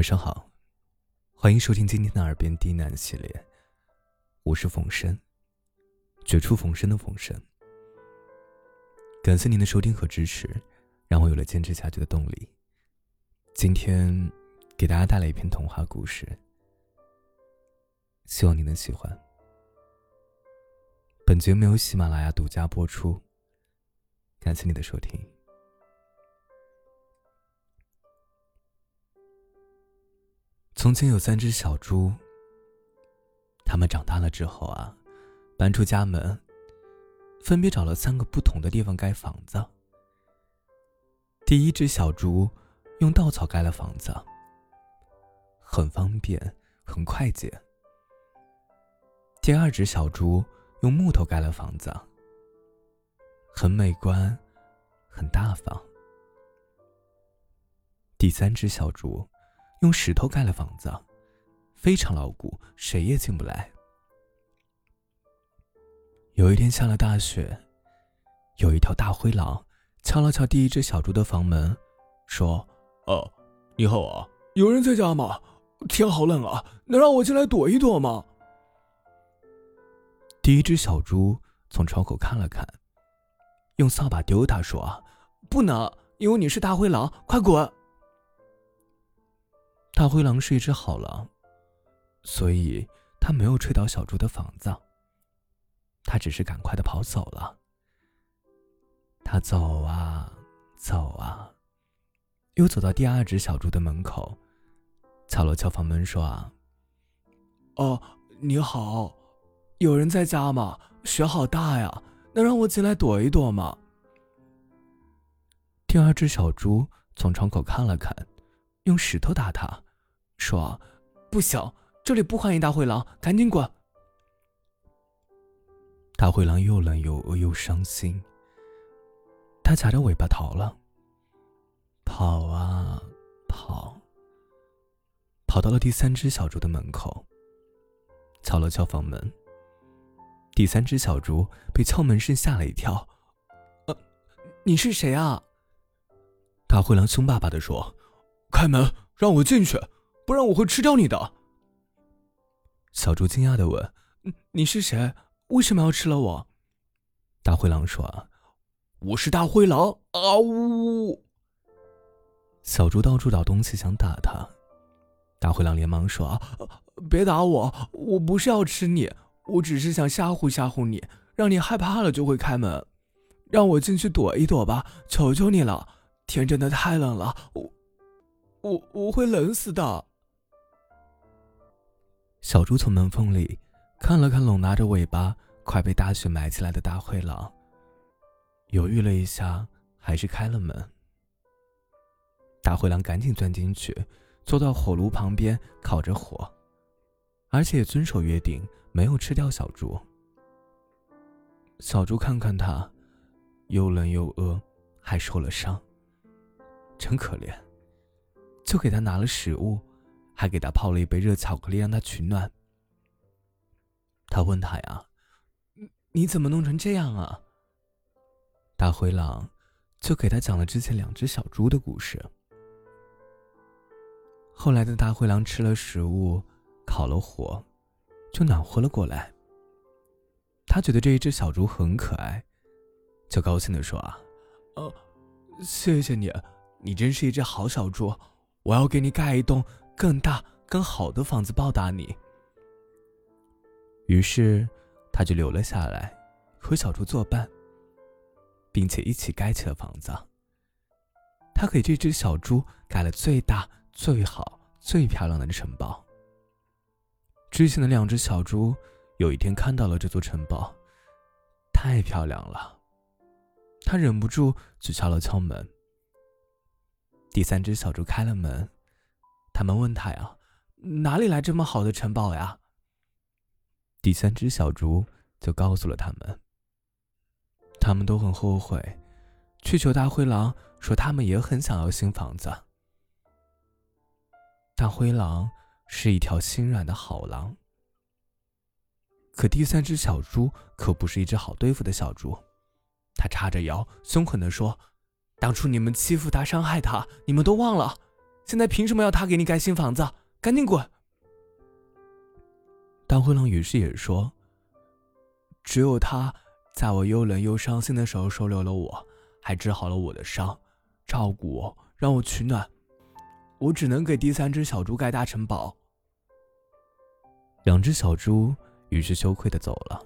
晚上好，欢迎收听今天的耳边低喃系列，我是冯生，绝处逢生的冯生。感谢您的收听和支持，让我有了坚持下去的动力。今天给大家带来一篇童话故事，希望你能喜欢。本节目由喜马拉雅独家播出，感谢你的收听。从前有三只小猪。它们长大了之后啊，搬出家门，分别找了三个不同的地方盖房子。第一只小猪用稻草盖了房子，很方便，很快捷。第二只小猪用木头盖了房子，很美观，很大方。第三只小猪。用石头盖了房子，非常牢固，谁也进不来。有一天下了大雪，有一条大灰狼敲了敲第一只小猪的房门，说：“哦，你好啊，有人在家吗？天好冷啊，能让我进来躲一躲吗？”第一只小猪从窗口看了看，用扫把丢他，说：“不能，因为你是大灰狼，快滚！”大灰狼是一只好狼，所以他没有吹倒小猪的房子。他只是赶快的跑走了。他走啊走啊，又走到第二只小猪的门口，敲了敲房门，说：“啊，哦，你好，有人在家吗？雪好大呀，能让我进来躲一躲吗？”第二只小猪从窗口看了看，用石头打他。说：“不行，这里不欢迎大灰狼，赶紧滚！”大灰狼又冷又饿又伤心，他夹着尾巴逃了，跑啊跑，跑到了第三只小猪的门口，敲了敲房门。第三只小猪被敲门声吓了一跳，“呃，你是谁啊？”大灰狼凶巴巴的说：“开门，让我进去。”不然我会吃掉你的。小猪惊讶的问：“你是谁？为什么要吃了我？”大灰狼说：“我是大灰狼。”啊呜！小猪到处找东西想打他，大灰狼连忙说：“别打我，我不是要吃你，我只是想吓唬吓唬你，让你害怕了就会开门，让我进去躲一躲吧，求求你了！天真的太冷了，我我我会冷死的。”小猪从门缝里看了看拢拿着尾巴、快被大雪埋起来的大灰狼，犹豫了一下，还是开了门。大灰狼赶紧钻进去，坐到火炉旁边烤着火，而且也遵守约定，没有吃掉小猪。小猪看看他，又冷又饿，还受了伤，真可怜，就给他拿了食物。还给他泡了一杯热巧克力让他取暖。他问他呀：“你怎么弄成这样啊？”大灰狼就给他讲了之前两只小猪的故事。后来的大灰狼吃了食物，烤了火，就暖和了过来。他觉得这一只小猪很可爱，就高兴的说：“啊，呃，谢谢你，你真是一只好小猪，我要给你盖一栋。”更大、更好的房子报答你。于是，他就留了下来，和小猪作伴，并且一起盖起了房子。他给这只小猪盖了最大、最好、最漂亮的城堡。之前的两只小猪有一天看到了这座城堡，太漂亮了，他忍不住去敲了敲门。第三只小猪开了门。他们问他呀：“哪里来这么好的城堡呀？”第三只小猪就告诉了他们。他们都很后悔，去求大灰狼说他们也很想要新房子。大灰狼是一条心软的好狼，可第三只小猪可不是一只好对付的小猪。他叉着腰，凶狠地说：“当初你们欺负他、伤害他，你们都忘了？”现在凭什么要他给你盖新房子？赶紧滚！大灰狼于是也说：“只有他，在我又冷又伤心的时候收留了我，还治好了我的伤，照顾我，让我取暖。我只能给第三只小猪盖大城堡。”两只小猪于是羞愧的走了。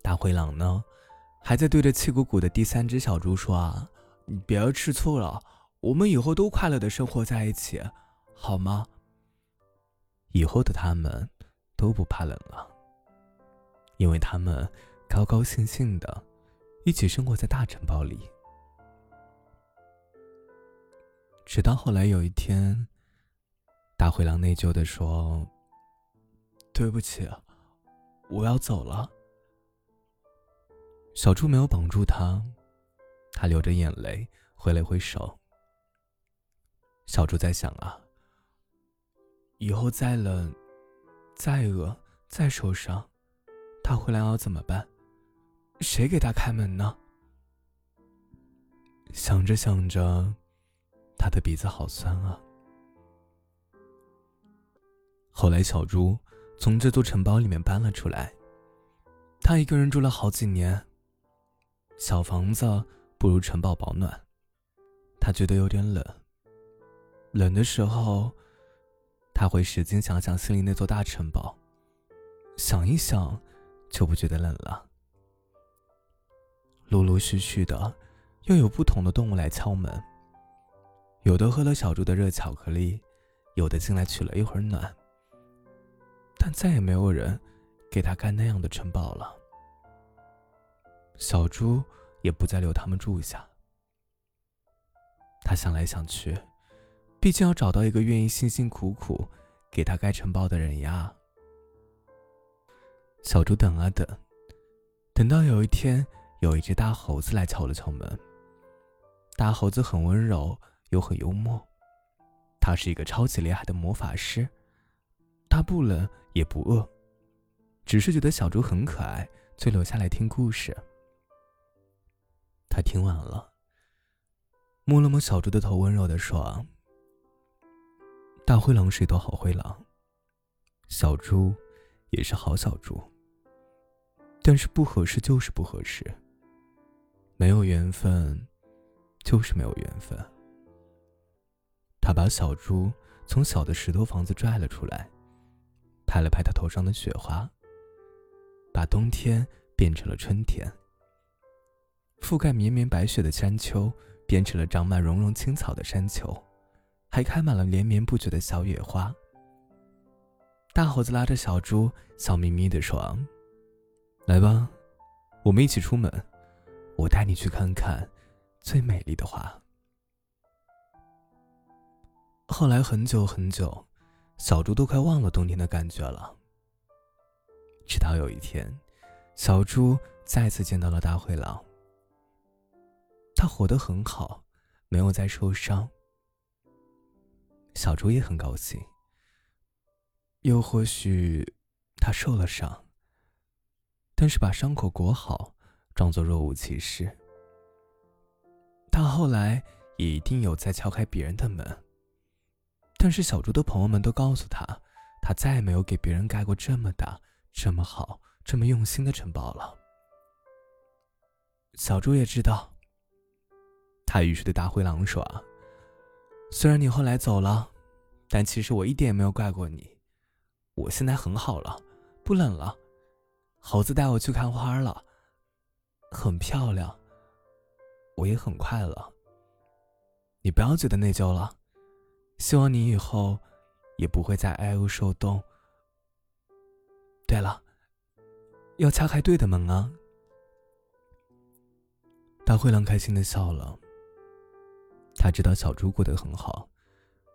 大灰狼呢，还在对着气鼓鼓的第三只小猪说：“啊，你别吃醋了，我们以后都快乐的生活在一起，好吗？”以后的他们都不怕冷了，因为他们高高兴兴的一起生活在大城堡里。直到后来有一天，大灰狼内疚的说：“对不起，我要走了。”小猪没有绑住他，他流着眼泪挥了挥手。小猪在想啊。以后再冷、再饿、再受伤，他回来要怎么办？谁给他开门呢？想着想着，他的鼻子好酸啊。后来，小猪从这座城堡里面搬了出来，他一个人住了好几年。小房子不如城堡保暖，他觉得有点冷。冷的时候。他会使劲想想心里那座大城堡，想一想，就不觉得冷了。陆陆续续的，又有不同的动物来敲门。有的喝了小猪的热巧克力，有的进来取了一会儿暖。但再也没有人给他盖那样的城堡了。小猪也不再留他们住下。他想来想去。毕竟要找到一个愿意辛辛苦苦给他盖城堡的人呀。小猪等啊等，等到有一天，有一只大猴子来敲了敲门。大猴子很温柔又很幽默，他是一个超级厉害的魔法师。他不冷也不饿，只是觉得小猪很可爱，就留下来听故事。他听完了，摸了摸小猪的头，温柔的说。大灰狼是一头好灰狼，小猪也是好小猪。但是不合适就是不合适，没有缘分就是没有缘分。他把小猪从小的石头房子拽了出来，拍了拍他头上的雪花，把冬天变成了春天，覆盖绵绵白雪的山丘变成了长满绒绒青草的山丘。还开满了连绵不绝的小野花。大猴子拉着小猪，笑眯眯地说：“来吧，我们一起出门，我带你去看看最美丽的花。”后来很久很久，小猪都快忘了冬天的感觉了。直到有一天，小猪再次见到了大灰狼。他活得很好，没有再受伤。小猪也很高兴，又或许他受了伤，但是把伤口裹好，装作若无其事。他后来也一定有在敲开别人的门，但是小猪的朋友们都告诉他，他再也没有给别人盖过这么大、这么好、这么用心的城堡了。小猪也知道，他于是对大灰狼说。虽然你后来走了，但其实我一点也没有怪过你。我现在很好了，不冷了。猴子带我去看花了，很漂亮。我也很快乐。你不要觉得内疚了。希望你以后也不会再挨饿受冻。对了，要敲开对的门啊！大灰狼开心的笑了。他知道小猪过得很好，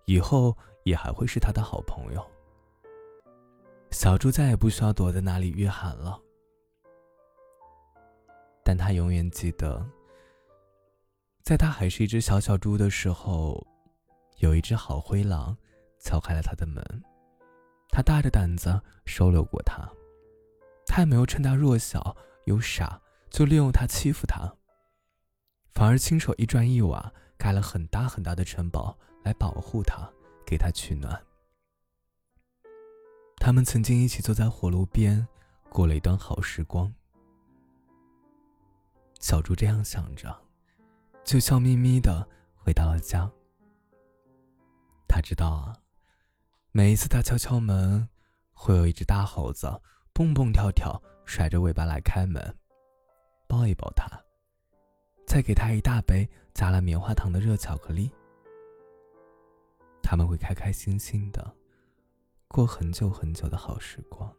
以后也还会是他的好朋友。小猪再也不需要躲在那里御寒了，但他永远记得，在他还是一只小小猪的时候，有一只好灰狼敲开了他的门，他大着胆子收留过他，他也没有趁他弱小又傻就利用他欺负他，反而亲手一砖一瓦。盖了很大很大的城堡来保护他，给他取暖。他们曾经一起坐在火炉边，过了一段好时光。小猪这样想着，就笑眯眯的回到了家。他知道啊，每一次他敲敲门，会有一只大猴子蹦蹦跳跳，甩着尾巴来开门，抱一抱他，再给他一大杯加了棉花糖的热巧克力。他们会开开心心的过很久很久的好时光。